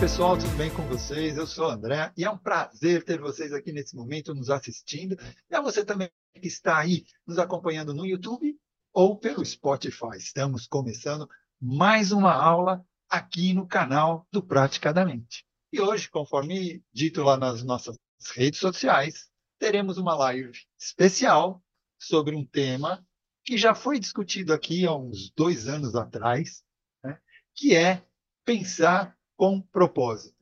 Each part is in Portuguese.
Pessoal, tudo bem com vocês? Eu sou o André e é um prazer ter vocês aqui nesse momento nos assistindo. E a você também que está aí nos acompanhando no YouTube ou pelo Spotify. Estamos começando mais uma aula aqui no canal do Praticadamente. E hoje, conforme dito lá nas nossas redes sociais, teremos uma live especial sobre um tema que já foi discutido aqui há uns dois anos atrás, né? que é pensar com propósito,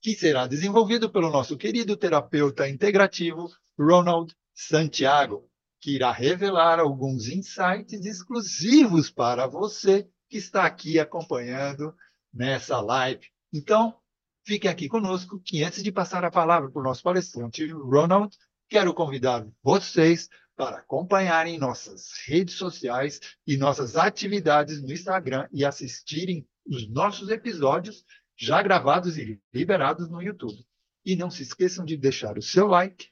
que será desenvolvido pelo nosso querido terapeuta integrativo Ronald Santiago, que irá revelar alguns insights exclusivos para você que está aqui acompanhando nessa live. Então, fiquem aqui conosco, que antes de passar a palavra para o nosso palestrante Ronald, quero convidar vocês para acompanharem nossas redes sociais e nossas atividades no Instagram e assistirem os nossos episódios já gravados e liberados no YouTube. E não se esqueçam de deixar o seu like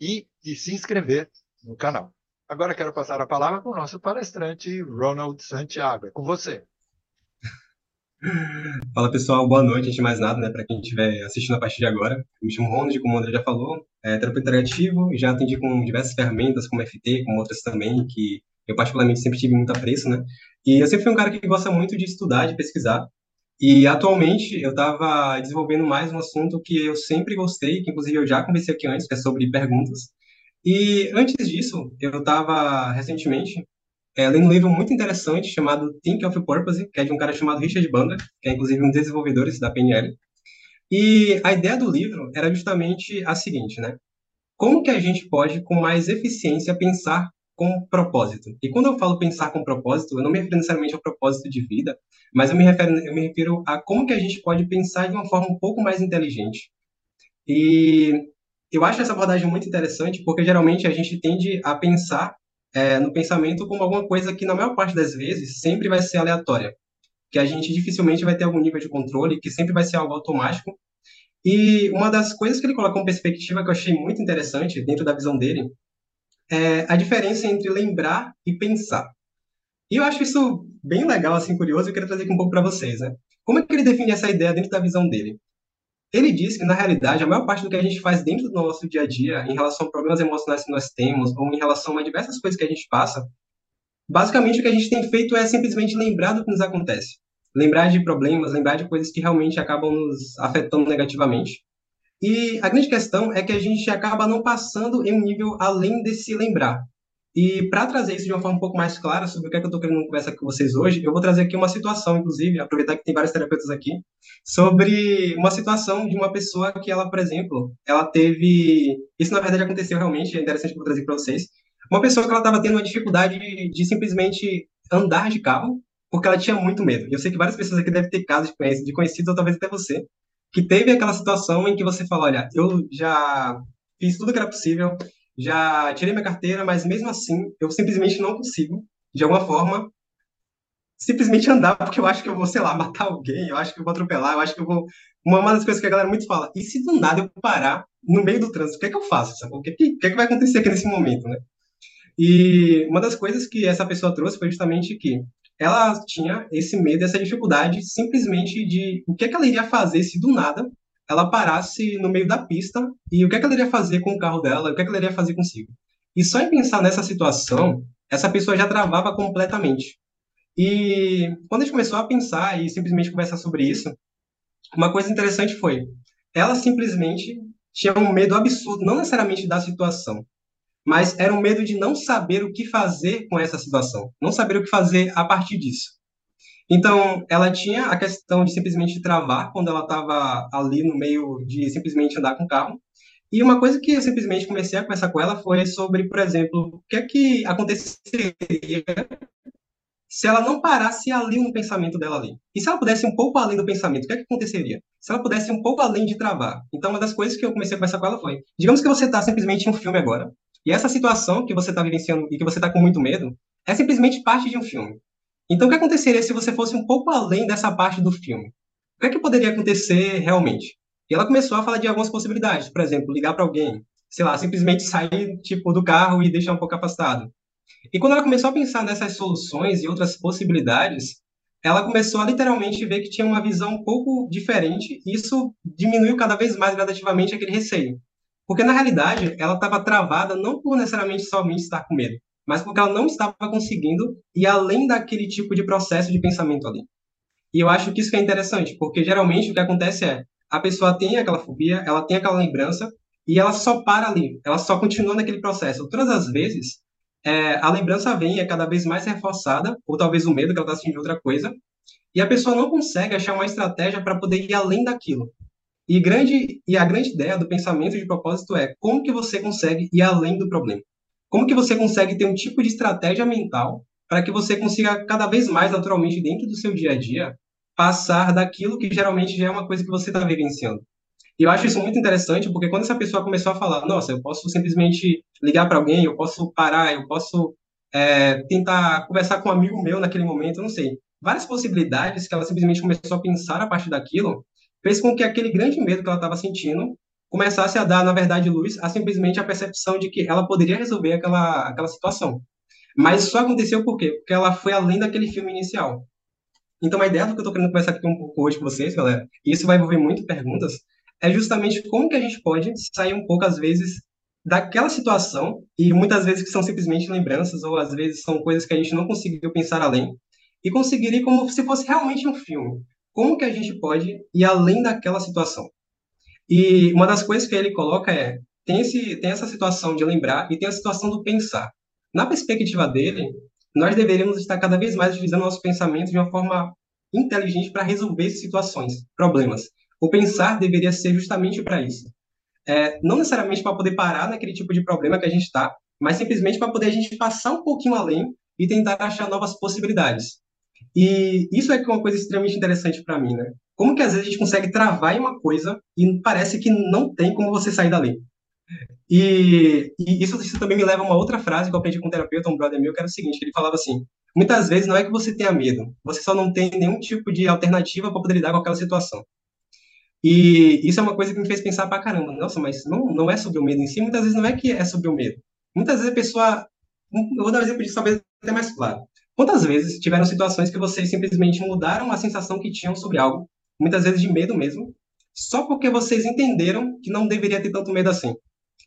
e de se inscrever no canal. Agora quero passar a palavra para o nosso palestrante, Ronald Santiago. É com você. Fala pessoal, boa noite. Antes de mais nada, né, para quem estiver assistindo a partir de agora, eu me chamo Ronald, como o André já falou, é terapeuta interativo e já atendi com diversas ferramentas, como FT, como outras também, que eu particularmente sempre tive muito apreço, né? E eu sempre fui um cara que gosta muito de estudar, de pesquisar. E atualmente eu estava desenvolvendo mais um assunto que eu sempre gostei, que inclusive eu já conversei aqui antes, que é sobre perguntas. E antes disso, eu estava recentemente é, lendo um livro muito interessante chamado Think of Purpose, que é de um cara chamado Richard Bandler, que é inclusive um dos desenvolvedores da PNL. E a ideia do livro era justamente a seguinte, né? Como que a gente pode, com mais eficiência, pensar com propósito. E quando eu falo pensar com propósito, eu não me refiro necessariamente ao propósito de vida, mas eu me refiro, eu me refiro a como que a gente pode pensar de uma forma um pouco mais inteligente. E eu acho essa abordagem muito interessante, porque geralmente a gente tende a pensar é, no pensamento como alguma coisa que, na maior parte das vezes, sempre vai ser aleatória. Que a gente dificilmente vai ter algum nível de controle, que sempre vai ser algo automático. E uma das coisas que ele coloca como perspectiva que eu achei muito interessante, dentro da visão dele, é a diferença entre lembrar e pensar. E eu acho isso bem legal, assim, curioso, e eu queria trazer aqui um pouco para vocês, né? Como é que ele define essa ideia dentro da visão dele? Ele diz que, na realidade, a maior parte do que a gente faz dentro do nosso dia a dia, em relação a problemas emocionais que nós temos, ou em relação a diversas coisas que a gente passa, basicamente o que a gente tem feito é simplesmente lembrar do que nos acontece. Lembrar de problemas, lembrar de coisas que realmente acabam nos afetando negativamente. E a grande questão é que a gente acaba não passando em um nível além desse lembrar. E para trazer isso de uma forma um pouco mais clara sobre o que, é que eu estou querendo conversar com vocês hoje, eu vou trazer aqui uma situação, inclusive, aproveitar que tem vários terapeutas aqui, sobre uma situação de uma pessoa que ela, por exemplo, ela teve. Isso na verdade aconteceu realmente, é interessante que eu vou trazer para vocês. Uma pessoa que ela estava tendo uma dificuldade de, simplesmente andar de carro, porque ela tinha muito medo. Eu sei que várias pessoas aqui devem ter casos de conhecidos, ou talvez até você, que teve aquela situação em que você fala, olha, eu já fiz tudo que era possível, já tirei minha carteira, mas mesmo assim eu simplesmente não consigo, de alguma forma, simplesmente andar, porque eu acho que eu vou, sei lá, matar alguém, eu acho que eu vou atropelar, eu acho que eu vou. Uma das coisas que a galera muito fala, e se do nada eu parar no meio do trânsito, o que é que eu faço? Sabe? O que, que, que, é que vai acontecer aqui nesse momento, né? E uma das coisas que essa pessoa trouxe foi justamente que ela tinha esse medo, essa dificuldade simplesmente de o que, é que ela iria fazer se do nada ela parasse no meio da pista e o que, é que ela iria fazer com o carro dela, o que, é que ela iria fazer consigo. E só em pensar nessa situação, essa pessoa já travava completamente. E quando a gente começou a pensar e simplesmente conversar sobre isso, uma coisa interessante foi, ela simplesmente tinha um medo absurdo, não necessariamente da situação, mas era um medo de não saber o que fazer com essa situação, não saber o que fazer a partir disso. Então, ela tinha a questão de simplesmente travar quando ela estava ali no meio de simplesmente andar com o carro. E uma coisa que eu simplesmente comecei a conversar com ela foi sobre, por exemplo, o que é que aconteceria se ela não parasse ali no pensamento dela ali. E se ela pudesse um pouco além do pensamento, o que é que aconteceria? Se ela pudesse um pouco além de travar. Então, uma das coisas que eu comecei a conversar com ela foi: digamos que você está simplesmente em um filme agora, e essa situação que você está vivenciando e que você está com muito medo é simplesmente parte de um filme. Então, o que aconteceria se você fosse um pouco além dessa parte do filme? O que é que poderia acontecer realmente? E ela começou a falar de algumas possibilidades, por exemplo, ligar para alguém, sei lá, simplesmente sair tipo do carro e deixar um pouco afastado. E quando ela começou a pensar nessas soluções e outras possibilidades, ela começou a literalmente ver que tinha uma visão um pouco diferente, e isso diminuiu cada vez mais gradativamente aquele receio. Porque, na realidade, ela estava travada não por necessariamente somente estar com medo, mas porque ela não estava conseguindo ir além daquele tipo de processo de pensamento ali. E eu acho que isso é interessante, porque geralmente o que acontece é a pessoa tem aquela fobia, ela tem aquela lembrança e ela só para ali, ela só continua naquele processo. Todas as vezes, é, a lembrança vem e é cada vez mais reforçada, ou talvez o medo que ela está sentindo de outra coisa, e a pessoa não consegue achar uma estratégia para poder ir além daquilo. E, grande, e a grande ideia do pensamento de propósito é como que você consegue ir além do problema. Como que você consegue ter um tipo de estratégia mental para que você consiga cada vez mais naturalmente dentro do seu dia a dia passar daquilo que geralmente já é uma coisa que você está vivenciando. E eu acho isso muito interessante, porque quando essa pessoa começou a falar, nossa, eu posso simplesmente ligar para alguém, eu posso parar, eu posso é, tentar conversar com um amigo meu naquele momento, não sei. Várias possibilidades que ela simplesmente começou a pensar a partir daquilo, fez com que aquele grande medo que ela estava sentindo começasse a dar, na verdade, luz a simplesmente a percepção de que ela poderia resolver aquela, aquela situação. Mas só aconteceu por quê? Porque ela foi além daquele filme inicial. Então, a ideia do que eu estou querendo conversar aqui um pouco hoje com vocês, galera, e isso vai envolver muito perguntas, é justamente como que a gente pode sair um pouco, às vezes, daquela situação, e muitas vezes que são simplesmente lembranças, ou às vezes são coisas que a gente não conseguiu pensar além, e conseguir ir como se fosse realmente um filme. Como que a gente pode ir além daquela situação? E uma das coisas que ele coloca é, tem, esse, tem essa situação de lembrar e tem a situação do pensar. Na perspectiva dele, nós deveríamos estar cada vez mais utilizando nosso pensamento de uma forma inteligente para resolver situações, problemas. O pensar deveria ser justamente para isso. É, não necessariamente para poder parar naquele tipo de problema que a gente está, mas simplesmente para poder a gente passar um pouquinho além e tentar achar novas possibilidades. E isso é uma coisa extremamente interessante para mim, né? Como que às vezes a gente consegue travar em uma coisa e parece que não tem como você sair dali. E, e isso, isso, também me leva a uma outra frase que eu aprendi com um terapeuta, um brother meu, que era o seguinte, ele falava assim, muitas vezes não é que você tenha medo, você só não tem nenhum tipo de alternativa para poder lidar com aquela situação. E isso é uma coisa que me fez pensar pra caramba, nossa, mas não, não é sobre o medo em si, muitas vezes não é que é sobre o medo. Muitas vezes a pessoa, eu vou dar um exemplo disso talvez até mais claro. Quantas vezes tiveram situações que vocês simplesmente mudaram a sensação que tinham sobre algo, muitas vezes de medo mesmo, só porque vocês entenderam que não deveria ter tanto medo assim?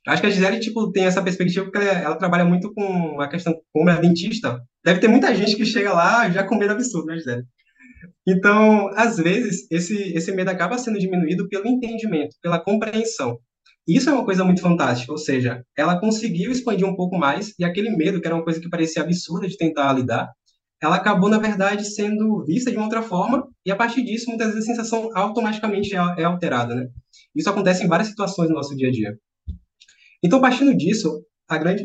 Acho que a Gisele, tipo, tem essa perspectiva porque ela, ela trabalha muito com a questão, como é dentista, deve ter muita gente que chega lá já com medo absurdo, né, Gisele? Então, às vezes, esse, esse medo acaba sendo diminuído pelo entendimento, pela compreensão. Isso é uma coisa muito fantástica, ou seja, ela conseguiu expandir um pouco mais e aquele medo, que era uma coisa que parecia absurda de tentar lidar, ela acabou, na verdade, sendo vista de uma outra forma, e a partir disso, muitas vezes a sensação automaticamente é, é alterada, né? Isso acontece em várias situações no nosso dia a dia. Então, partindo disso, a grande.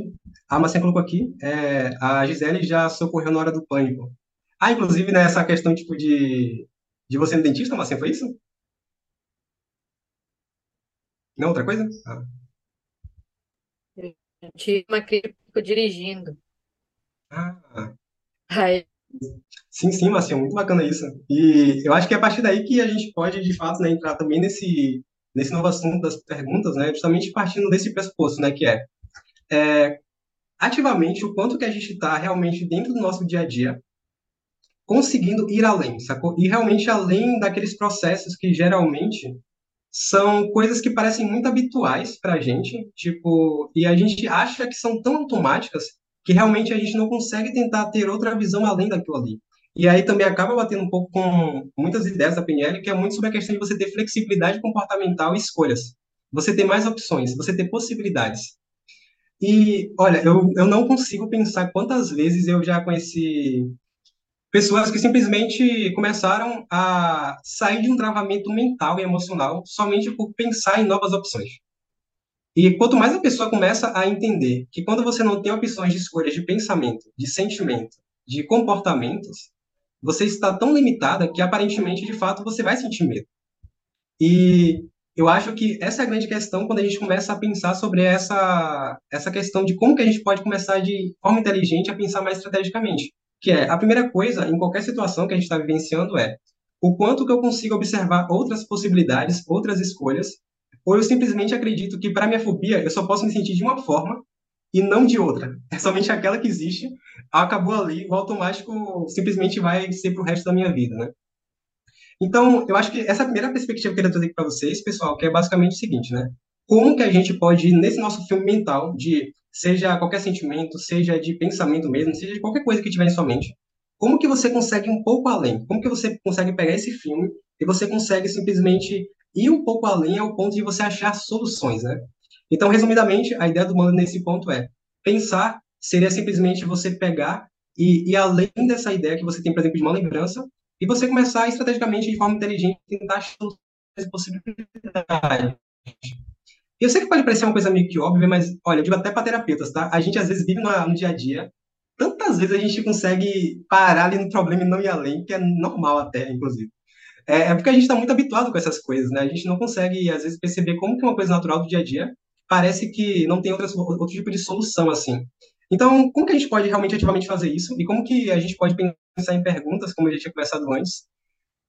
A Marcinha colocou aqui, é, a Gisele já socorreu na hora do pânico. Ah, inclusive, nessa né, questão, tipo, de, de você no dentista, Marcinha, foi isso? Não, outra coisa? Ah. Eu tive uma crítica dirigindo. Ah, Aí, Sim, sim, Marcinho, muito bacana isso. E eu acho que é a partir daí que a gente pode, de fato, né, entrar também nesse, nesse novo assunto das perguntas, né, justamente partindo desse pressuposto, né, que é, é ativamente o quanto que a gente está realmente dentro do nosso dia a dia, conseguindo ir além, sacou? Ir realmente além daqueles processos que geralmente são coisas que parecem muito habituais para a gente, tipo, e a gente acha que são tão automáticas que realmente a gente não consegue tentar ter outra visão além daquilo ali. E aí também acaba batendo um pouco com muitas ideias da PNL, que é muito sobre a questão de você ter flexibilidade comportamental e escolhas. Você ter mais opções, você ter possibilidades. E, olha, eu, eu não consigo pensar quantas vezes eu já conheci pessoas que simplesmente começaram a sair de um travamento mental e emocional somente por pensar em novas opções. E quanto mais a pessoa começa a entender que quando você não tem opções de escolha de pensamento, de sentimento, de comportamentos, você está tão limitada que aparentemente, de fato, você vai sentir medo. E eu acho que essa é a grande questão quando a gente começa a pensar sobre essa, essa questão de como que a gente pode começar de forma inteligente a pensar mais estrategicamente. Que é, a primeira coisa, em qualquer situação que a gente está vivenciando é o quanto que eu consigo observar outras possibilidades, outras escolhas, ou eu simplesmente acredito que, para minha fobia, eu só posso me sentir de uma forma e não de outra. É somente aquela que existe, acabou ali, o automático simplesmente vai ser para o resto da minha vida, né? Então, eu acho que essa primeira perspectiva que eu queria trazer para vocês, pessoal, que é basicamente o seguinte, né? Como que a gente pode, nesse nosso filme mental, de seja qualquer sentimento, seja de pensamento mesmo, seja de qualquer coisa que tiver em sua mente, como que você consegue um pouco além? Como que você consegue pegar esse filme e você consegue simplesmente ir um pouco além ao ponto de você achar soluções, né? Então, resumidamente, a ideia do Mano nesse ponto é pensar seria simplesmente você pegar e ir além dessa ideia que você tem, por exemplo, de uma lembrança, e você começar estrategicamente, de forma inteligente, tentar achar possibilidades. Eu sei que pode parecer uma coisa meio que óbvia, mas, olha, eu digo até para terapeutas, tá? A gente, às vezes, vive no, no dia a dia, tantas vezes a gente consegue parar ali no problema e não ir além, que é normal até, inclusive. É, é porque a gente está muito habituado com essas coisas, né? A gente não consegue, às vezes, perceber como que uma coisa natural do dia a dia parece que não tem outras, outro tipo de solução, assim. Então, como que a gente pode realmente ativamente fazer isso? E como que a gente pode pensar em perguntas, como a gente tinha conversado antes,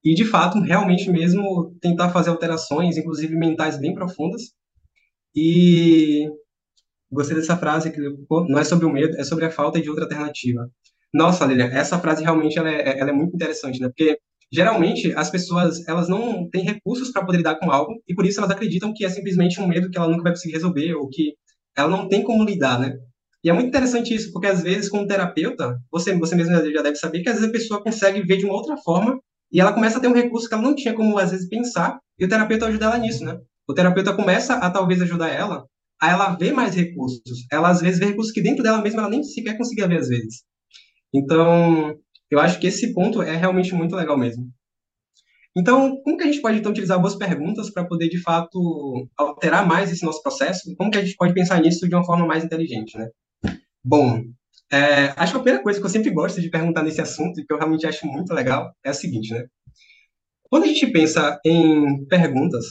e, de fato, realmente mesmo tentar fazer alterações, inclusive mentais bem profundas. E gostei dessa frase, que não é sobre o medo, é sobre a falta de outra alternativa. Nossa, Lilia, essa frase realmente ela é, ela é muito interessante, né? Porque geralmente as pessoas elas não têm recursos para poder lidar com algo e por isso elas acreditam que é simplesmente um medo que ela nunca vai conseguir resolver ou que ela não tem como lidar, né? E é muito interessante isso, porque às vezes, como terapeuta, você, você mesmo já deve saber que às vezes a pessoa consegue ver de uma outra forma e ela começa a ter um recurso que ela não tinha como, às vezes, pensar, e o terapeuta ajuda ela nisso, né? O terapeuta começa a, talvez, ajudar ela a ela ver mais recursos. Ela, às vezes, vê recursos que dentro dela mesma ela nem sequer conseguia ver, às vezes. Então, eu acho que esse ponto é realmente muito legal mesmo. Então, como que a gente pode, então, utilizar boas perguntas para poder, de fato, alterar mais esse nosso processo? Como que a gente pode pensar nisso de uma forma mais inteligente, né? Bom, é, acho que a primeira coisa que eu sempre gosto de perguntar nesse assunto, e que eu realmente acho muito legal, é a seguinte, né? Quando a gente pensa em perguntas,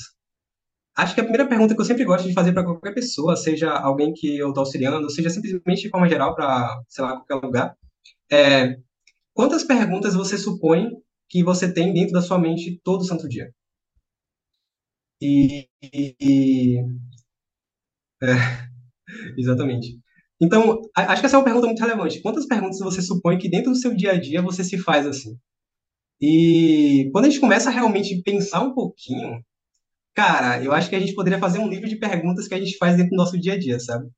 acho que a primeira pergunta que eu sempre gosto de fazer para qualquer pessoa, seja alguém que eu estou auxiliando, seja simplesmente de forma geral para, sei lá, qualquer lugar, é quantas perguntas você supõe que você tem dentro da sua mente todo santo dia? E, e, é, exatamente. Então, acho que essa é uma pergunta muito relevante. Quantas perguntas você supõe que dentro do seu dia a dia você se faz assim? E quando a gente começa a realmente pensar um pouquinho, cara, eu acho que a gente poderia fazer um livro de perguntas que a gente faz dentro do nosso dia a dia, sabe?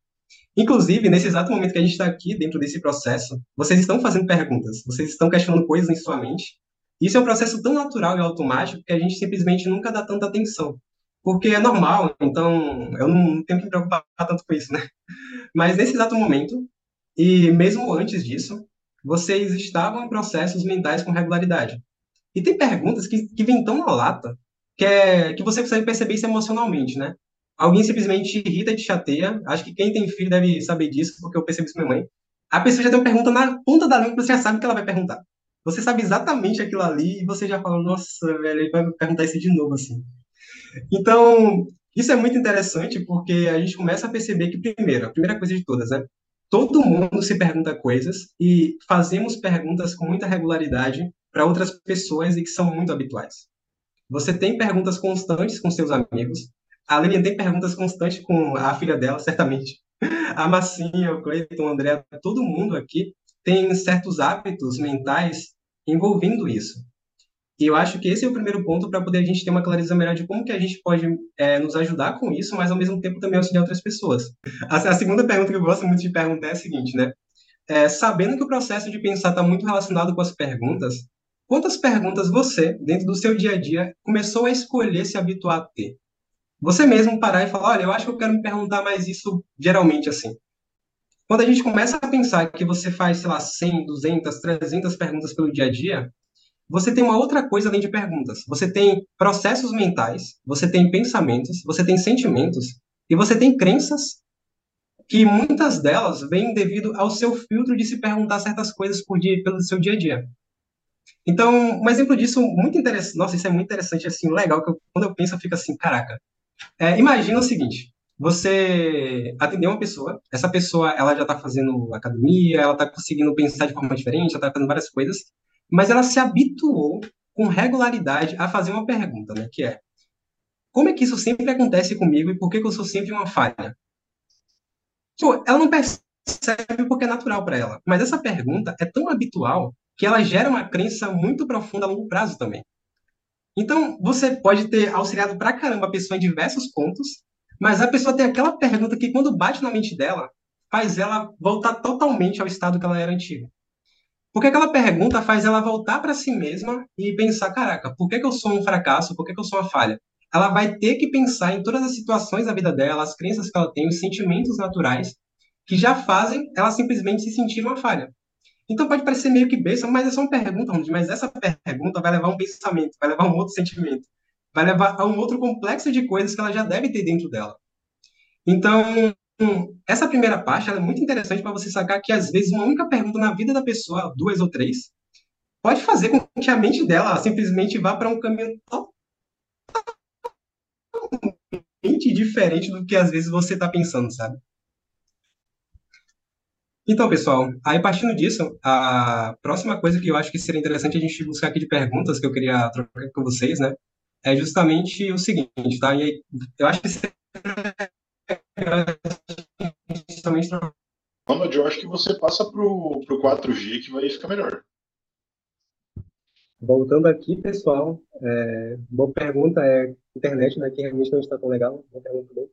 Inclusive, nesse exato momento que a gente está aqui dentro desse processo, vocês estão fazendo perguntas, vocês estão questionando coisas em sua mente. Isso é um processo tão natural e automático que a gente simplesmente nunca dá tanta atenção. Porque é normal, então eu não tenho que me preocupar tanto com isso, né? Mas nesse exato momento, e mesmo antes disso, vocês estavam em processos mentais com regularidade. E tem perguntas que, que vêm tão na lata que, é, que você consegue perceber isso emocionalmente, né? Alguém simplesmente irrita e te chateia. Acho que quem tem filho deve saber disso, porque eu percebi isso com minha mãe. A pessoa já tem uma pergunta na ponta da língua você já sabe que ela vai perguntar. Você sabe exatamente aquilo ali e você já fala, nossa, velho, ele vai perguntar isso de novo, assim. Então, isso é muito interessante porque a gente começa a perceber que, primeiro, a primeira coisa de todas, né? Todo mundo se pergunta coisas e fazemos perguntas com muita regularidade para outras pessoas e que são muito habituais. Você tem perguntas constantes com seus amigos. A Lilian tem perguntas constantes com a filha dela, certamente. A Massinha, o Cleiton, o André, todo mundo aqui tem certos hábitos mentais envolvendo isso. E eu acho que esse é o primeiro ponto para poder a gente ter uma clareza melhor de como que a gente pode é, nos ajudar com isso, mas ao mesmo tempo também auxiliar outras pessoas. A, a segunda pergunta que eu gosto muito de perguntar é a seguinte, né? É, sabendo que o processo de pensar está muito relacionado com as perguntas, quantas perguntas você, dentro do seu dia a dia, começou a escolher se habituar a ter? Você mesmo parar e falar, olha, eu acho que eu quero me perguntar mais isso geralmente assim. Quando a gente começa a pensar que você faz, sei lá, 100, 200, 300 perguntas pelo dia a dia, você tem uma outra coisa além de perguntas. Você tem processos mentais, você tem pensamentos, você tem sentimentos e você tem crenças que muitas delas vêm devido ao seu filtro de se perguntar certas coisas por dia, pelo seu dia a dia. Então, um exemplo disso muito interessante, nossa, isso é muito interessante, assim, legal, que eu, quando eu penso, eu fico assim, caraca. É, imagina o seguinte, você atendeu uma pessoa, essa pessoa, ela já está fazendo academia, ela está conseguindo pensar de forma diferente, ela está fazendo várias coisas, mas ela se habituou com regularidade a fazer uma pergunta, né, que é como é que isso sempre acontece comigo e por que, que eu sou sempre uma falha? Pô, ela não percebe porque é natural para ela. Mas essa pergunta é tão habitual que ela gera uma crença muito profunda a longo prazo também. Então, você pode ter auxiliado pra caramba a pessoa em diversos pontos, mas a pessoa tem aquela pergunta que, quando bate na mente dela, faz ela voltar totalmente ao estado que ela era antiga. Porque aquela pergunta faz ela voltar para si mesma e pensar: caraca, por que, que eu sou um fracasso? Por que, que eu sou uma falha? Ela vai ter que pensar em todas as situações da vida dela, as crenças que ela tem, os sentimentos naturais que já fazem ela simplesmente se sentir uma falha. Então pode parecer meio que besta, mas é só uma pergunta, mas essa pergunta vai levar um pensamento, vai levar um outro sentimento, vai levar a um outro complexo de coisas que ela já deve ter dentro dela. Então, essa primeira parte é muito interessante para você sacar que, às vezes, uma única pergunta na vida da pessoa, duas ou três, pode fazer com que a mente dela simplesmente vá para um caminho totalmente diferente do que, às vezes, você está pensando, sabe? Então, pessoal, aí partindo disso, a próxima coisa que eu acho que seria interessante a gente buscar aqui de perguntas que eu queria trocar com vocês, né, é justamente o seguinte, tá? E eu acho que seria justamente... Ronald, eu acho que você passa pro, pro 4G que vai ficar melhor. Voltando aqui, pessoal, é, boa pergunta, é internet, né, que realmente não está tão legal, boa pergunta bem.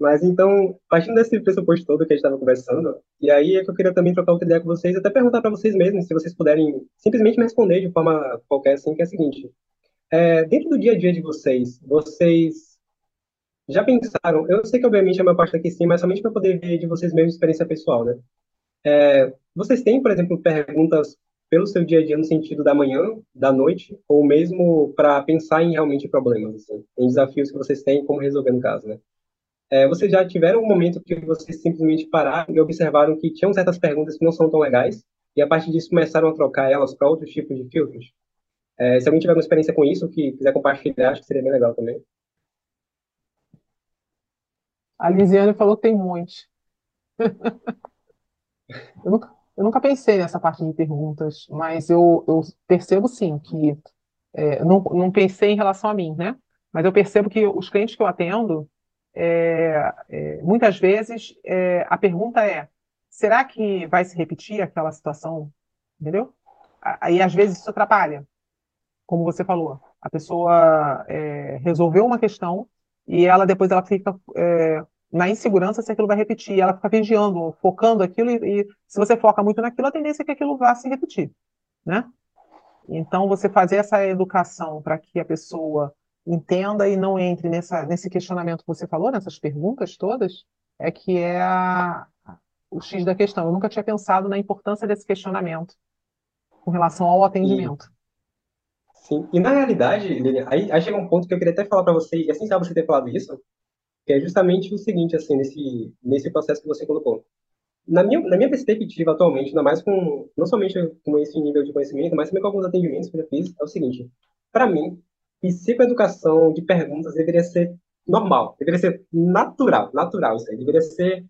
Mas então, partindo desse pressuposto todo que a gente estava conversando, e aí é que eu queria também trocar outra ideia com vocês, até perguntar para vocês mesmos, se vocês puderem simplesmente me responder de forma qualquer, assim, que é a seguinte. É, dentro do dia a dia de vocês, vocês já pensaram, eu sei que obviamente a minha parte aqui sim, mas somente para poder ver de vocês mesmos experiência pessoal, né? É, vocês têm, por exemplo, perguntas pelo seu dia a dia no sentido da manhã, da noite, ou mesmo para pensar em realmente problemas, assim, em desafios que vocês têm, como resolver no caso, né? É, vocês já tiveram um momento que vocês simplesmente pararam e observaram que tinham certas perguntas que não são tão legais, e a partir disso começaram a trocar elas para outros tipos de filtros? É, se alguém tiver uma experiência com isso, que quiser compartilhar, acho que seria bem legal também. A Lisiane falou que tem muitos. eu, nunca, eu nunca pensei nessa parte de perguntas, mas eu, eu percebo sim que é, não, não pensei em relação a mim, né? Mas eu percebo que os clientes que eu atendo, é, é, muitas vezes é, a pergunta é: será que vai se repetir aquela situação? Entendeu? Aí às vezes isso atrapalha, como você falou. A pessoa é, resolveu uma questão e ela depois ela fica é, na insegurança se aquilo vai repetir. Ela fica vigiando, focando aquilo e, e se você foca muito naquilo, a tendência é que aquilo vá se repetir, né? Então você fazer essa educação para que a pessoa entenda e não entre nessa, nesse questionamento que você falou, nessas perguntas todas, é que é a, o X da questão. Eu nunca tinha pensado na importância desse questionamento com relação ao atendimento. Sim, e na realidade, aí, aí chega um ponto que eu queria até falar para você, e assim sabe você ter falado isso, que é justamente o seguinte, assim, nesse, nesse processo que você colocou. Na minha, na minha perspectiva, atualmente, ainda mais com, não somente com esse nível de conhecimento, mas também com alguns atendimentos que eu já fiz, é o seguinte, para mim, psicoeducação de perguntas deveria ser normal, deveria ser natural, natural isso aí, deveria ser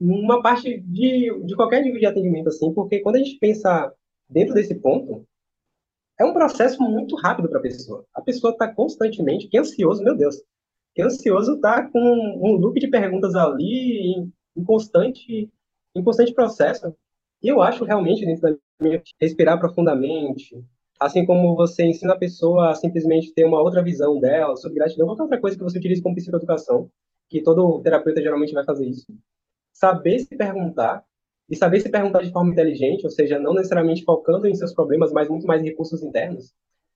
uma parte de, de qualquer nível de atendimento, assim, porque quando a gente pensa dentro desse ponto, é um processo muito rápido para a pessoa. A pessoa está constantemente, que ansioso, meu Deus, que ansioso está com um loop de perguntas ali, em, em, constante, em constante processo. E eu acho realmente, dentro da minha, respirar profundamente, Assim como você ensina a pessoa a simplesmente ter uma outra visão dela sobre gratidão, qualquer outra coisa que você utilize como psicoeducação, que todo terapeuta geralmente vai fazer isso. Saber se perguntar, e saber se perguntar de forma inteligente, ou seja, não necessariamente focando em seus problemas, mas muito mais em recursos internos,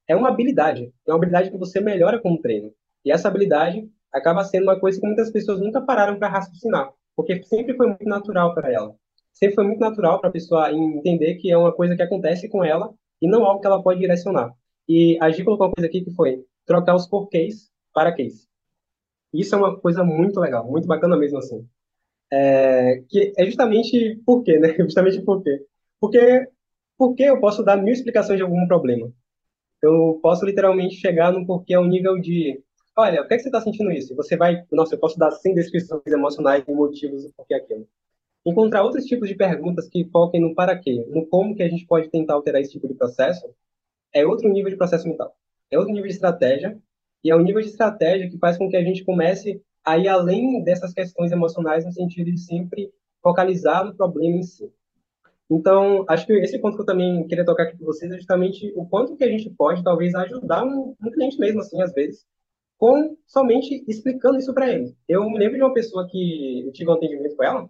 é uma habilidade. É uma habilidade que você melhora com o treino. E essa habilidade acaba sendo uma coisa que muitas pessoas nunca pararam para raciocinar, porque sempre foi muito natural para ela. Sempre foi muito natural para a pessoa entender que é uma coisa que acontece com ela e não algo que ela pode direcionar. E a Gi colocou uma coisa aqui que foi trocar os porquês para quês. Isso é uma coisa muito legal, muito bacana mesmo assim. É, que é justamente por quê, né? Justamente por quê? Porque, porque eu posso dar mil explicações de algum problema. Eu posso literalmente chegar no porquê ao nível de, olha, o que, é que você está sentindo isso? Você vai, nossa, eu posso dar 100 descrições emocionais e motivos do porquê aquilo encontrar outros tipos de perguntas que foquem no para quê, no como que a gente pode tentar alterar esse tipo de processo, é outro nível de processo mental. É outro nível de estratégia, e é um nível de estratégia que faz com que a gente comece a ir além dessas questões emocionais no sentido de sempre focalizar no problema em si. Então, acho que esse ponto que eu também queria tocar aqui com vocês é justamente o quanto que a gente pode, talvez, ajudar um, um cliente mesmo, assim, às vezes, com somente explicando isso para ele. Eu me lembro de uma pessoa que eu tive um atendimento com ela,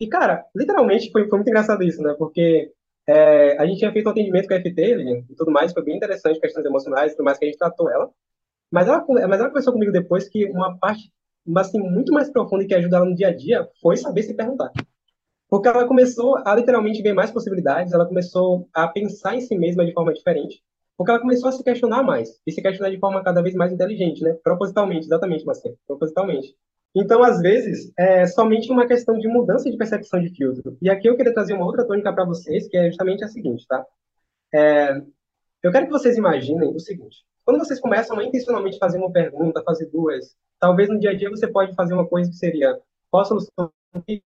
e, cara, literalmente foi, foi muito engraçado isso, né? Porque é, a gente tinha feito um atendimento com a FT e tudo mais, foi bem interessante, questões emocionais e tudo mais, que a gente tratou ela. Mas ela, mas ela conversou comigo depois que uma parte, assim, muito mais profunda e que ajuda ela no dia a dia foi saber se perguntar. Porque ela começou a literalmente ver mais possibilidades, ela começou a pensar em si mesma de forma diferente, porque ela começou a se questionar mais, e se questionar de forma cada vez mais inteligente, né? Propositalmente, exatamente, Marcelo, propositalmente. Então, às vezes, é somente uma questão de mudança de percepção de filtro. E aqui eu queria trazer uma outra tônica para vocês, que é justamente a seguinte, tá? É, eu quero que vocês imaginem o seguinte. Quando vocês começam a intencionalmente fazer uma pergunta, fazer duas, talvez no dia a dia você pode fazer uma coisa que seria qual solução que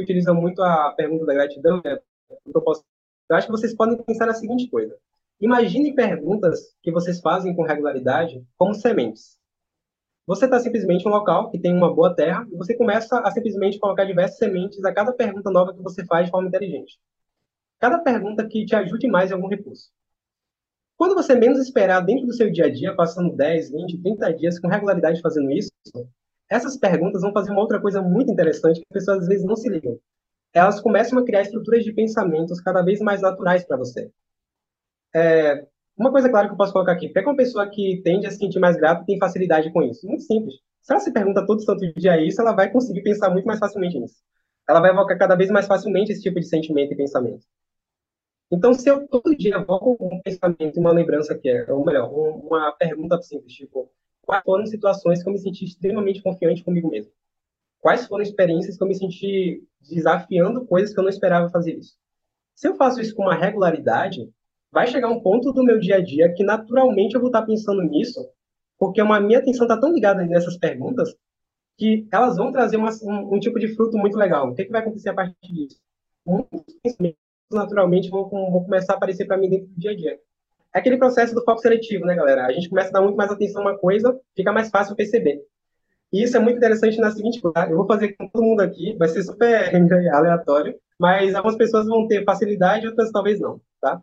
utilizam muito a pergunta da gratidão, né? eu acho que vocês podem pensar na seguinte coisa. Imagine perguntas que vocês fazem com regularidade como sementes. Você está simplesmente em um local que tem uma boa terra e você começa a simplesmente colocar diversas sementes a cada pergunta nova que você faz de forma inteligente. Cada pergunta que te ajude mais em algum recurso. Quando você menos esperar dentro do seu dia a dia, passando 10, 20, 30 dias com regularidade fazendo isso, essas perguntas vão fazer uma outra coisa muito interessante que as pessoas às vezes não se ligam. Elas começam a criar estruturas de pensamentos cada vez mais naturais para você. É, uma coisa clara que eu posso colocar aqui, porque é uma pessoa que tende a se sentir mais grata tem facilidade com isso. Muito simples. Se ela se pergunta todo santo dia isso, ela vai conseguir pensar muito mais facilmente nisso. Ela vai evocar cada vez mais facilmente esse tipo de sentimento e pensamento. Então, se eu todo dia evoco um pensamento, uma lembrança que é, ou melhor, uma pergunta simples, tipo, quais foram situações que eu me senti extremamente confiante comigo mesmo? Quais foram experiências que eu me senti desafiando coisas que eu não esperava fazer isso? Se eu faço isso com uma regularidade, vai chegar um ponto do meu dia a dia que naturalmente eu vou estar pensando nisso, porque uma minha atenção está tão ligada nessas perguntas que elas vão trazer uma, um, um, tipo de fruto muito legal. O que, que vai acontecer a partir disso? Muitos pensamentos naturalmente vão, vão começar a aparecer para mim dentro do dia a dia. É aquele processo do foco seletivo, né, galera? A gente começa a dar muito mais atenção a uma coisa, fica mais fácil perceber. E isso é muito interessante na seguinte coisa, eu vou fazer com todo mundo aqui, vai ser super aleatório, mas algumas pessoas vão ter facilidade, outras talvez não, tá?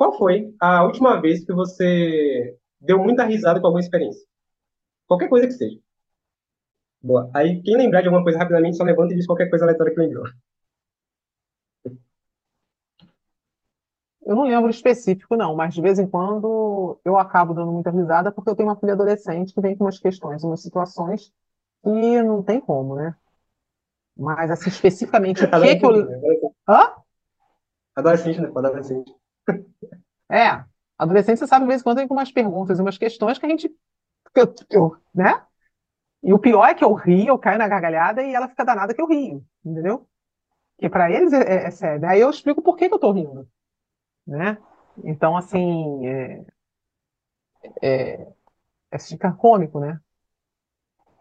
Qual foi a última vez que você deu muita risada com alguma experiência? Qualquer coisa que seja. Boa. Aí, quem lembrar de alguma coisa rapidamente, só levanta e diz qualquer coisa aleatória que lembrou. Eu não lembro específico, não, mas de vez em quando eu acabo dando muita risada porque eu tenho uma filha adolescente que vem com umas questões, umas situações e não tem como, né? Mas, assim, especificamente, o que que eu... Hã? Adolescente, né? Adolescente. É, adolescente, você sabe, de vez em quando tem umas perguntas umas questões que a gente. Né? E o pior é que eu rio, eu caio na gargalhada e ela fica danada que eu rio, entendeu? Que para eles é, é, é, sério. Aí eu explico por que, que eu tô rindo, né? Então, assim, é, é, é ficar cômico, né?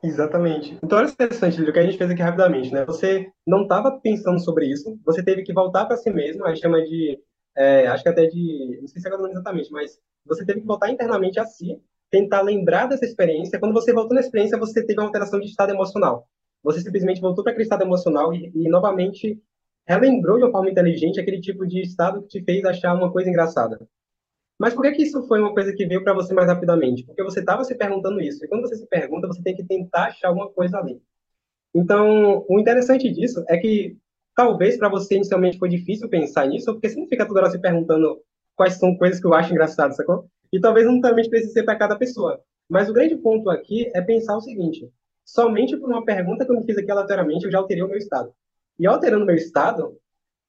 Exatamente. Então, olha interessante, o que a gente fez aqui rapidamente, né? Você não estava pensando sobre isso, você teve que voltar para si mesmo, a gente chama de é, acho que até de, não sei se é agora exatamente, mas você teve que voltar internamente a si, tentar lembrar dessa experiência. Quando você voltou na experiência, você teve uma alteração de estado emocional. Você simplesmente voltou para aquele estado emocional e, e, novamente relembrou de uma forma inteligente aquele tipo de estado que te fez achar uma coisa engraçada. Mas por que, que isso foi uma coisa que veio para você mais rapidamente? Porque você estava se perguntando isso. E quando você se pergunta, você tem que tentar achar alguma coisa ali. Então, o interessante disso é que talvez para você inicialmente foi difícil pensar nisso, porque você não fica toda hora se perguntando quais são coisas que eu acho engraçadas, sacou? E talvez não também precise ser para cada pessoa. Mas o grande ponto aqui é pensar o seguinte: somente por uma pergunta que eu me fiz aqui aleatoriamente, eu já alterei o meu estado. E alterando o meu estado,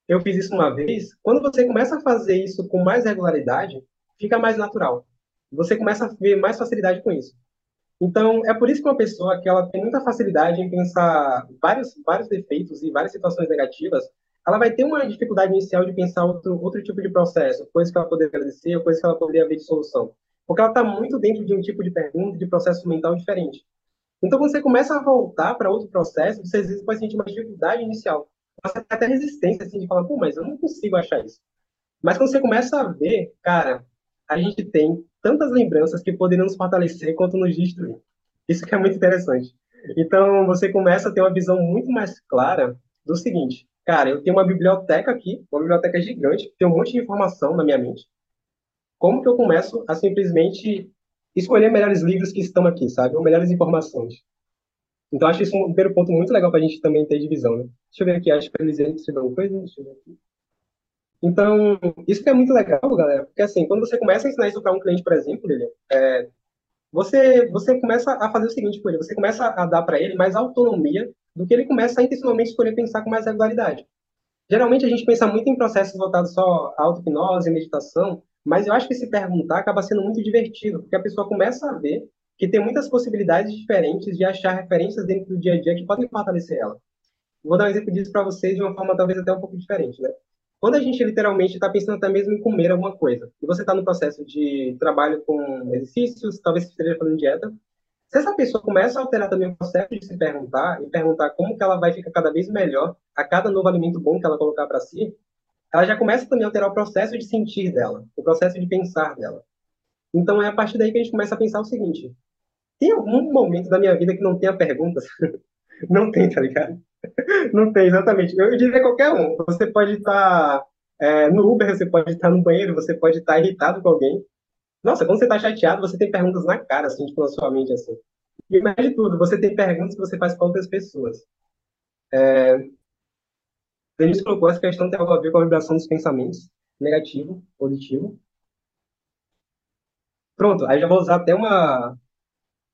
eu fiz isso uma vez. Quando você começa a fazer isso com mais regularidade, fica mais natural. Você começa a ver mais facilidade com isso. Então, é por isso que uma pessoa que ela tem muita facilidade em pensar vários, vários defeitos e várias situações negativas, ela vai ter uma dificuldade inicial de pensar outro, outro tipo de processo, coisas que ela poderia agradecer, coisas que ela poderia ver de solução. Porque ela está muito dentro de um tipo de pergunta, de processo mental diferente. Então, quando você começa a voltar para outro processo, você às vezes pode sentir uma dificuldade inicial. Você até resistência, assim, de falar, pô, mas eu não consigo achar isso. Mas quando você começa a ver, cara, a gente tem tantas lembranças que poderiam nos fortalecer quanto nos destruir. Isso que é muito interessante. Então, você começa a ter uma visão muito mais clara do seguinte: cara, eu tenho uma biblioteca aqui, uma biblioteca gigante, tem um monte de informação na minha mente. Como que eu começo a simplesmente escolher melhores livros que estão aqui, sabe? Ou melhores informações. Então, acho isso um primeiro ponto muito legal para a gente também ter divisão, né? Deixa eu ver aqui, acho que Elisane escreveu alguma coisa. Deixa eu ver aqui. Então, isso que é muito legal, galera, porque assim, quando você começa a ensinar isso para um cliente, por exemplo, Lilian, é, você, você começa a fazer o seguinte com ele, você começa a dar para ele mais autonomia do que ele começa a intencionalmente escolher pensar com mais regularidade. Geralmente a gente pensa muito em processos voltados só à auto-hipnose, meditação, mas eu acho que se perguntar acaba sendo muito divertido, porque a pessoa começa a ver que tem muitas possibilidades diferentes de achar referências dentro do dia a dia que podem fortalecer ela. Vou dar um exemplo disso para vocês de uma forma talvez até um pouco diferente, né? Quando a gente literalmente está pensando até mesmo em comer alguma coisa, e você está no processo de trabalho com exercícios, talvez esteja fazendo dieta, se essa pessoa começa a alterar também o processo de se perguntar, e perguntar como que ela vai ficar cada vez melhor a cada novo alimento bom que ela colocar para si, ela já começa também a alterar o processo de sentir dela, o processo de pensar dela. Então é a partir daí que a gente começa a pensar o seguinte: tem algum momento da minha vida que não tenha perguntas? não tem, tá ligado? Não tem, exatamente. Eu diria qualquer um. Você pode estar é, no Uber, você pode estar no banheiro, você pode estar irritado com alguém. Nossa, quando você está chateado, você tem perguntas na cara, assim, tipo, na sua mente, assim. E mais de tudo, você tem perguntas que você faz para outras pessoas. É... Denis colocou essa questão tem algo a ver com a vibração dos pensamentos, negativo, positivo. Pronto, aí já vou usar até uma.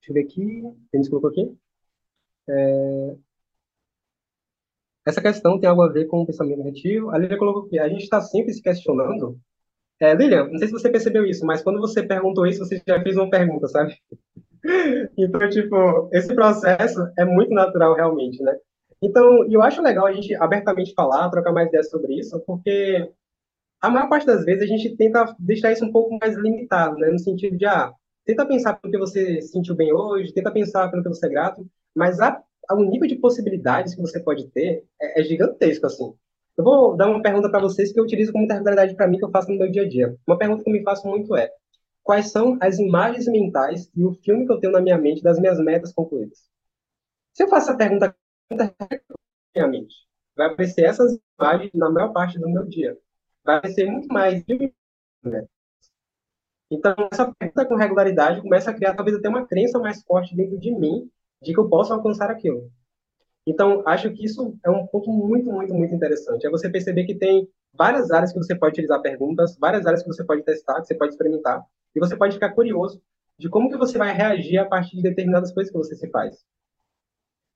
Deixa eu ver aqui. Denis colocou aqui. É... Essa questão tem algo a ver com o pensamento negativo. A Lilian colocou que a gente está sempre se questionando. É, Lilian, não sei se você percebeu isso, mas quando você perguntou isso, você já fez uma pergunta, sabe? Então, tipo, esse processo é muito natural realmente, né? Então, eu acho legal a gente abertamente falar, trocar mais ideias sobre isso, porque a maior parte das vezes a gente tenta deixar isso um pouco mais limitado, né? No sentido de, ah, tenta pensar pelo que você sentiu bem hoje, tenta pensar pelo que você é grato, mas a o nível de possibilidades que você pode ter é, é gigantesco, assim. Eu vou dar uma pergunta para vocês que eu utilizo como realidade para mim, que eu faço no meu dia a dia. Uma pergunta que eu me faço muito é: quais são as imagens mentais e o filme que eu tenho na minha mente das minhas metas concluídas? Se eu faço essa pergunta na minha mente, vai aparecer essas imagens na maior parte do meu dia. Vai aparecer muito mais né? Então, essa pergunta com regularidade começa a criar talvez até uma crença mais forte dentro de mim de que eu posso alcançar aquilo. Então, acho que isso é um ponto muito, muito, muito interessante. É você perceber que tem várias áreas que você pode utilizar perguntas, várias áreas que você pode testar, que você pode experimentar, e você pode ficar curioso de como que você vai reagir a partir de determinadas coisas que você se faz.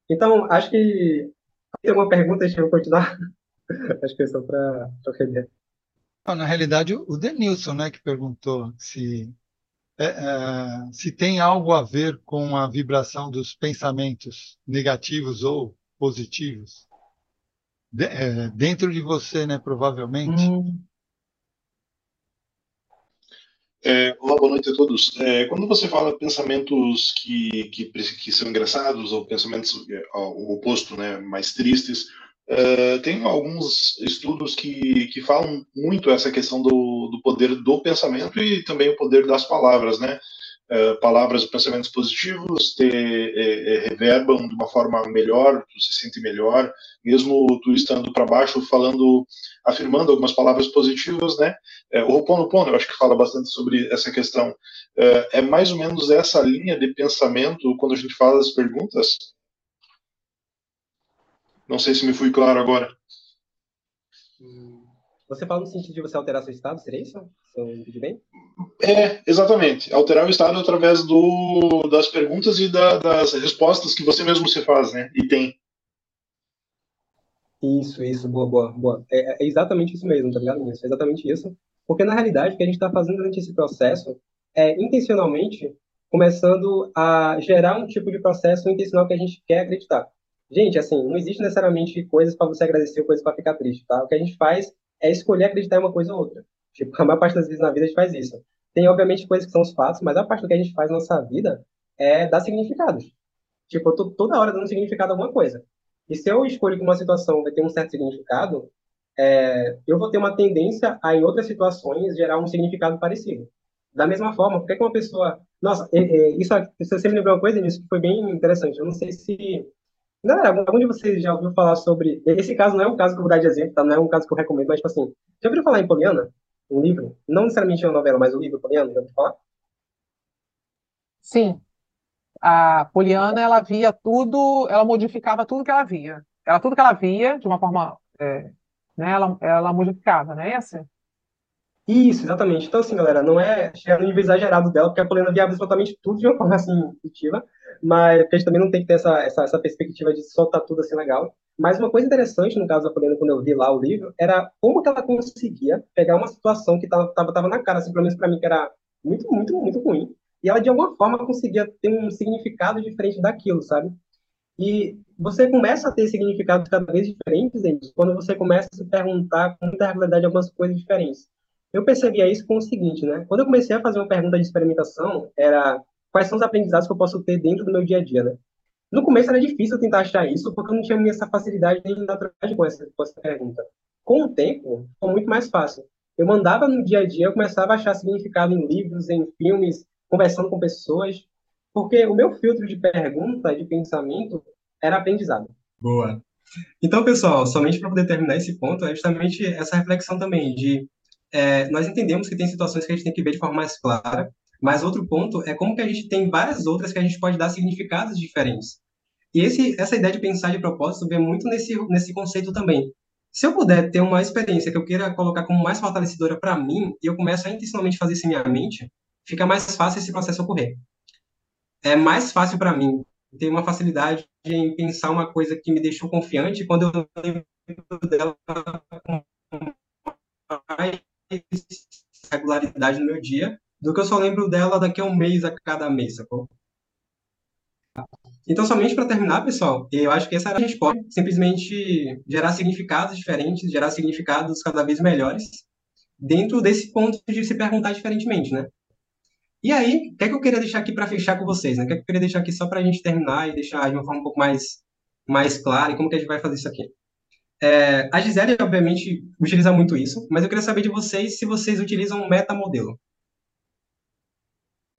Então, acho que tem alguma pergunta, deixa eu continuar. acho que é só para ideia. Na realidade, o Denilson, né, que perguntou se é, é, se tem algo a ver com a vibração dos pensamentos negativos ou positivos de, é, dentro de você, né? Provavelmente. Hum. É, olá, boa noite a todos. É, quando você fala pensamentos que, que, que são engraçados ou pensamentos é, o oposto, né, mais tristes, Uh, tem alguns estudos que, que falam muito essa questão do, do poder do pensamento e também o poder das palavras, né? Uh, palavras, pensamentos positivos te, é, é, reverbam de uma forma melhor, tu se sente melhor, mesmo tu estando para baixo, falando, afirmando algumas palavras positivas, né? Uh, o Ho'oponopono, eu acho que fala bastante sobre essa questão. é mais ou menos essa linha de pensamento quando a gente fala das perguntas, não sei se me fui claro agora. Você fala no sentido de você alterar seu estado, seria isso? Se eu entendi bem? É, exatamente. Alterar o estado através do, das perguntas e da, das respostas que você mesmo se faz, né? E tem. Isso, isso, boa, boa, boa. É, é exatamente isso mesmo, tá ligado? Isso, é exatamente isso. Porque, na realidade, o que a gente está fazendo durante esse processo é, intencionalmente, começando a gerar um tipo de processo intencional que a gente quer acreditar. Gente, assim, não existe necessariamente coisas para você agradecer ou coisas para ficar triste, tá? O que a gente faz é escolher acreditar em uma coisa ou outra. Tipo, a maior parte das vezes na vida a gente faz isso. Tem, obviamente, coisas que são os fatos, mas a parte do que a gente faz na nossa vida é dar significados. Tipo, eu tô toda hora dando significado a alguma coisa. E se eu escolho que uma situação vai ter um certo significado, é, eu vou ter uma tendência a, em outras situações, gerar um significado parecido. Da mesma forma, por que uma pessoa Nossa, isso, você me lembrou uma coisa nisso que foi bem interessante. Eu não sei se. Não, algum de vocês já ouviu falar sobre. Esse caso não é um caso que eu vou dar de exemplo, tá? Não é um caso que eu recomendo, mas, tipo assim, já ouviu falar em Poliana? Um livro? Não necessariamente uma novela, mas o um livro Poliana, já ouviu falar? Sim. A Poliana, ela via tudo, ela modificava tudo que ela via. Ela, tudo que ela via, de uma forma. É, né, ela, ela modificava, não é essa? Isso, exatamente. Então, assim, galera, não é chegar no nível exagerado dela, porque a Poliana via absolutamente tudo de uma forma, assim, intuitiva, mas porque a gente também não tem que ter essa, essa, essa perspectiva de soltar tudo assim legal. Mas uma coisa interessante, no caso da Poliana, quando eu vi lá o livro, era como que ela conseguia pegar uma situação que tava, tava, tava na cara, assim, pelo menos para mim, que era muito, muito, muito ruim, e ela, de alguma forma, conseguia ter um significado diferente daquilo, sabe? E você começa a ter significados cada vez diferentes, quando você começa a se perguntar com muita regularidade algumas coisas diferentes. Eu percebia isso com o seguinte, né? Quando eu comecei a fazer uma pergunta de experimentação, era quais são os aprendizados que eu posso ter dentro do meu dia a dia, né? No começo era difícil tentar achar isso, porque eu não tinha essa facilidade nem naturalidade com essa, com essa pergunta. Com o tempo, foi muito mais fácil. Eu mandava no dia a dia, eu começava a achar significado em livros, em filmes, conversando com pessoas, porque o meu filtro de pergunta, de pensamento, era aprendizado. Boa. Então, pessoal, somente para poder terminar esse ponto, é justamente essa reflexão também de é, nós entendemos que tem situações que a gente tem que ver de forma mais clara, mas outro ponto é como que a gente tem várias outras que a gente pode dar significados diferentes. E esse, essa ideia de pensar de propósito vem muito nesse, nesse conceito também. Se eu puder ter uma experiência que eu queira colocar como mais fortalecedora para mim, e eu começo a intencionalmente fazer isso em minha mente, fica mais fácil esse processo ocorrer. É mais fácil para mim ter uma facilidade em pensar uma coisa que me deixou confiante quando eu lembro dela com mais regularidade no meu dia do que eu só lembro dela daqui a um mês a cada mês, sacou? Então, somente para terminar, pessoal, eu acho que essa a gente pode simplesmente gerar significados diferentes, gerar significados cada vez melhores dentro desse ponto de se perguntar diferentemente, né? E aí, o que é que eu queria deixar aqui para fechar com vocês, né? O que é que eu queria deixar aqui só para a gente terminar e deixar de uma forma um pouco mais, mais clara e como que a gente vai fazer isso aqui? É, a Gisele, obviamente, utiliza muito isso, mas eu queria saber de vocês se vocês utilizam um metamodelo.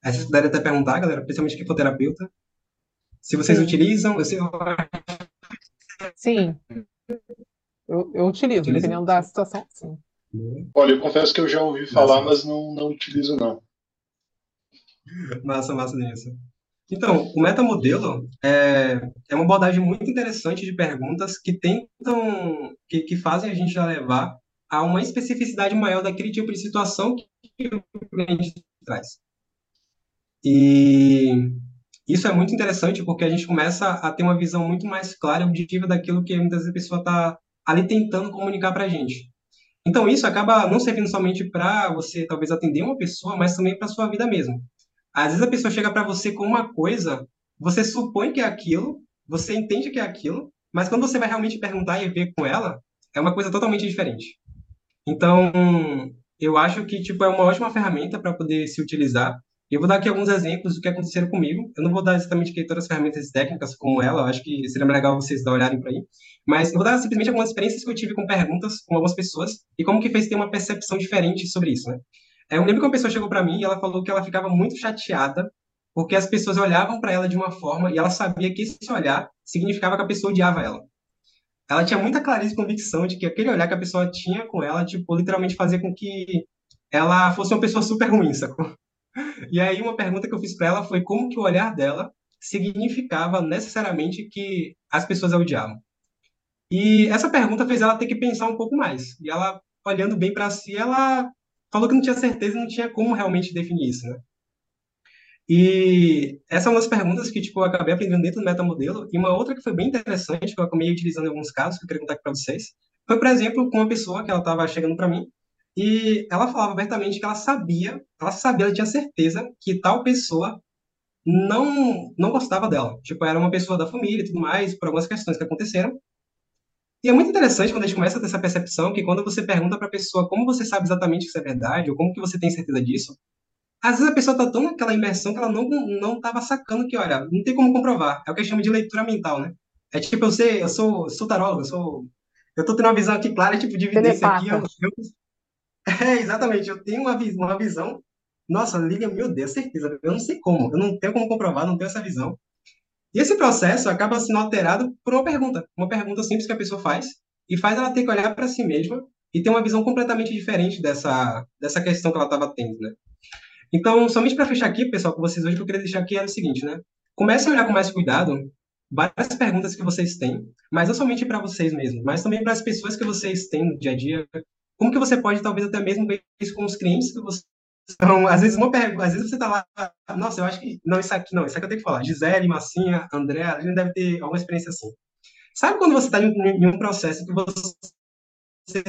Aí vocês puderem até perguntar, galera, principalmente que for terapeuta, se vocês Sim. utilizam, eu sei... Sim, eu, eu utilizo, Utiliza? dependendo da situação, sim. Olha, eu confesso que eu já ouvi falar, mas não, não utilizo, não. Massa, massa nisso. Então, o metamodelo é, é uma abordagem muito interessante de perguntas que tentam, que, que fazem a gente levar a uma especificidade maior daquele tipo de situação que o cliente traz. E isso é muito interessante porque a gente começa a ter uma visão muito mais clara e objetiva daquilo que muitas vezes a pessoa está ali tentando comunicar para a gente. Então, isso acaba não servindo somente para você, talvez, atender uma pessoa, mas também para a sua vida mesmo. Às vezes a pessoa chega para você com uma coisa, você supõe que é aquilo, você entende que é aquilo, mas quando você vai realmente perguntar e ver com ela, é uma coisa totalmente diferente. Então, eu acho que tipo é uma ótima ferramenta para poder se utilizar. Eu vou dar aqui alguns exemplos do que aconteceram comigo. Eu não vou dar exatamente aqui todas as ferramentas técnicas como ela, eu acho que seria legal vocês olharem para aí. Mas eu vou dar simplesmente algumas experiências que eu tive com perguntas com algumas pessoas e como que fez ter uma percepção diferente sobre isso, né? É, eu lembro que uma pessoa chegou para mim e ela falou que ela ficava muito chateada porque as pessoas olhavam para ela de uma forma e ela sabia que esse olhar significava que a pessoa odiava ela. Ela tinha muita clareza e convicção de que aquele olhar que a pessoa tinha com ela, tipo, literalmente fazia com que ela fosse uma pessoa super ruim, sacou? E aí uma pergunta que eu fiz para ela foi como que o olhar dela significava necessariamente que as pessoas a odiavam. E essa pergunta fez ela ter que pensar um pouco mais. E ela, olhando bem para si, ela falou que não tinha certeza não tinha como realmente definir isso, né? E essa é uma das perguntas que tipo, eu acabei aprendendo dentro do metamodelo. E uma outra que foi bem interessante, que eu acabei utilizando em alguns casos, que eu queria contar aqui para vocês, foi, por exemplo, com uma pessoa que ela estava chegando para mim e ela falava abertamente que ela sabia, ela sabia, ela tinha certeza que tal pessoa não não gostava dela. Tipo, era uma pessoa da família e tudo mais, por algumas questões que aconteceram. E é muito interessante quando a gente começa a ter essa percepção que quando você pergunta para a pessoa como você sabe exatamente que isso é verdade, ou como que você tem certeza disso, às vezes a pessoa está tão naquela imersão que ela não não estava sacando que, olha, não tem como comprovar. É o que chama de leitura mental, né? É tipo, eu sei, eu sou, sou tarólogo, eu sou... Eu tô tendo uma visão aqui clara, tipo, de evidência aqui. Eu, eu, é, exatamente, eu tenho uma, uma visão nossa, Lilian, meu Deus, certeza, eu não sei como, eu não tenho como comprovar, não tenho essa visão. E esse processo acaba sendo alterado por uma pergunta, uma pergunta simples que a pessoa faz e faz ela ter que olhar para si mesma e ter uma visão completamente diferente dessa, dessa questão que ela estava tendo, né? Então, somente para fechar aqui, pessoal, com vocês hoje, o que eu queria deixar aqui era o seguinte, né? Comecem a olhar com mais cuidado várias perguntas que vocês têm, mas não somente para vocês mesmos, mas também para as pessoas que vocês têm no dia a dia. Como que você pode, talvez, até mesmo ver isso com os clientes que vocês então, às vezes, uma pergunta, às vezes você tá lá, nossa, eu acho que, não, isso aqui, não, isso aqui eu tenho que falar. Gisele, Massinha, André, a gente deve ter alguma experiência assim. Sabe quando você está em, em, um processo que você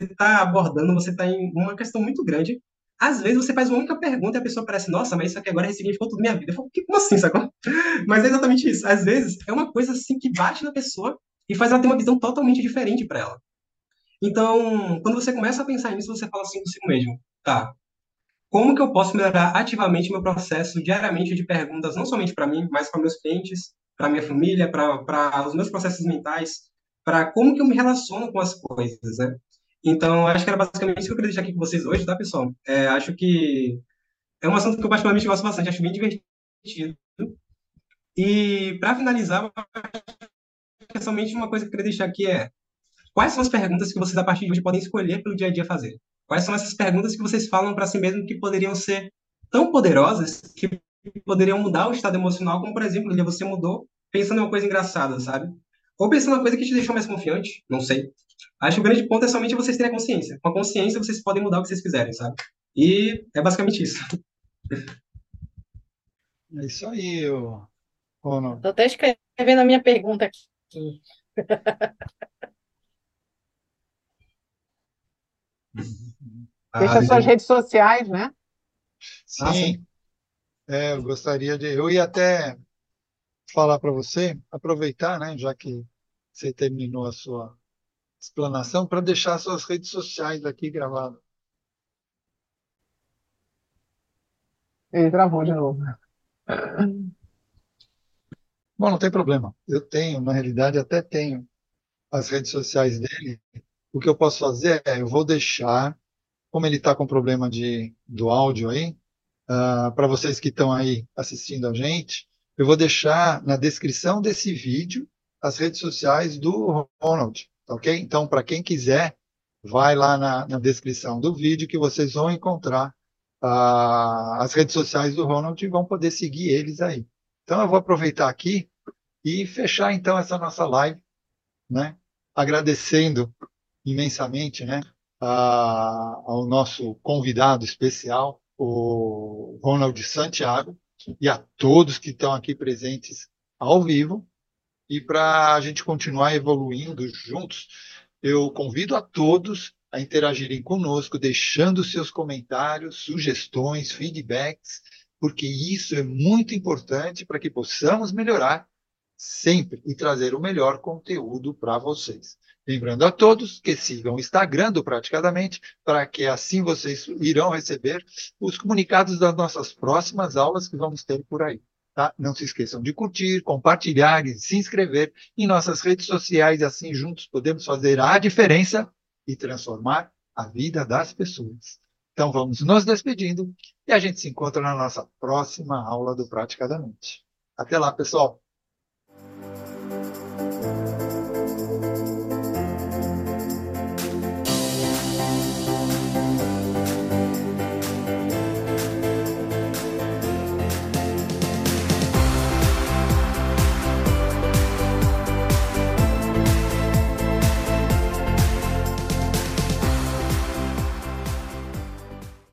está abordando, você está em uma questão muito grande, às vezes você faz uma única pergunta e a pessoa parece, nossa, mas isso aqui agora ressignificou tudo minha vida. Eu falo, como assim, sacou? Mas é exatamente isso. Às vezes é uma coisa assim que bate na pessoa e faz ela ter uma visão totalmente diferente para ela. Então, quando você começa a pensar nisso, você fala assim consigo mesmo, tá, como que eu posso melhorar ativamente meu processo diariamente de perguntas, não somente para mim, mas para meus clientes, para minha família, para os meus processos mentais, para como que eu me relaciono com as coisas, né? Então, acho que era basicamente isso que eu queria deixar aqui com vocês hoje, tá, pessoal? É, acho que é um assunto que eu particularmente gosto bastante, acho bem divertido. E, para finalizar, é somente uma coisa que eu queria deixar aqui é quais são as perguntas que vocês, a partir de hoje, podem escolher pelo dia a dia fazer? Quais são essas perguntas que vocês falam para si mesmo que poderiam ser tão poderosas que poderiam mudar o estado emocional, como, por exemplo, você mudou pensando em uma coisa engraçada, sabe? Ou pensando em uma coisa que te deixou mais confiante, não sei. Acho que o grande ponto é somente vocês terem a consciência. Com a consciência, vocês podem mudar o que vocês quiserem, sabe? E é basicamente isso. É isso aí, Ronald. Estou até escrevendo a minha pergunta aqui. Deixa ah, suas redes sociais, né? Sim. Ah, sim. É, eu gostaria de. Eu ia até falar para você, aproveitar, né, já que você terminou a sua explanação, para deixar suas redes sociais aqui gravadas. Ele travou de novo. Bom, não tem problema. Eu tenho, na realidade, até tenho as redes sociais dele. O que eu posso fazer é, eu vou deixar como ele está com problema de, do áudio aí, uh, ah, para vocês que estão aí assistindo a gente, eu vou deixar na descrição desse vídeo as redes sociais do Ronald, tá ok? Então, para quem quiser, vai lá na, na, descrição do vídeo que vocês vão encontrar uh, as redes sociais do Ronald e vão poder seguir eles aí. Então, eu vou aproveitar aqui e fechar então essa nossa live, né? Agradecendo imensamente, né? a, ao nosso convidado especial, o Ronald Santiago, e a todos que estão aqui presentes ao vivo. E para a gente continuar evoluindo juntos, eu convido a todos a interagirem conosco, deixando seus comentários, sugestões, feedbacks, porque isso é muito importante para que possamos melhorar sempre e trazer o melhor conteúdo para vocês. Lembrando a todos que sigam o Instagram do Praticadamente, para que assim vocês irão receber os comunicados das nossas próximas aulas que vamos ter por aí. Tá? Não se esqueçam de curtir, compartilhar e se inscrever em nossas redes sociais, assim juntos podemos fazer a diferença e transformar a vida das pessoas. Então vamos nos despedindo e a gente se encontra na nossa próxima aula do Praticadamente. Até lá, pessoal!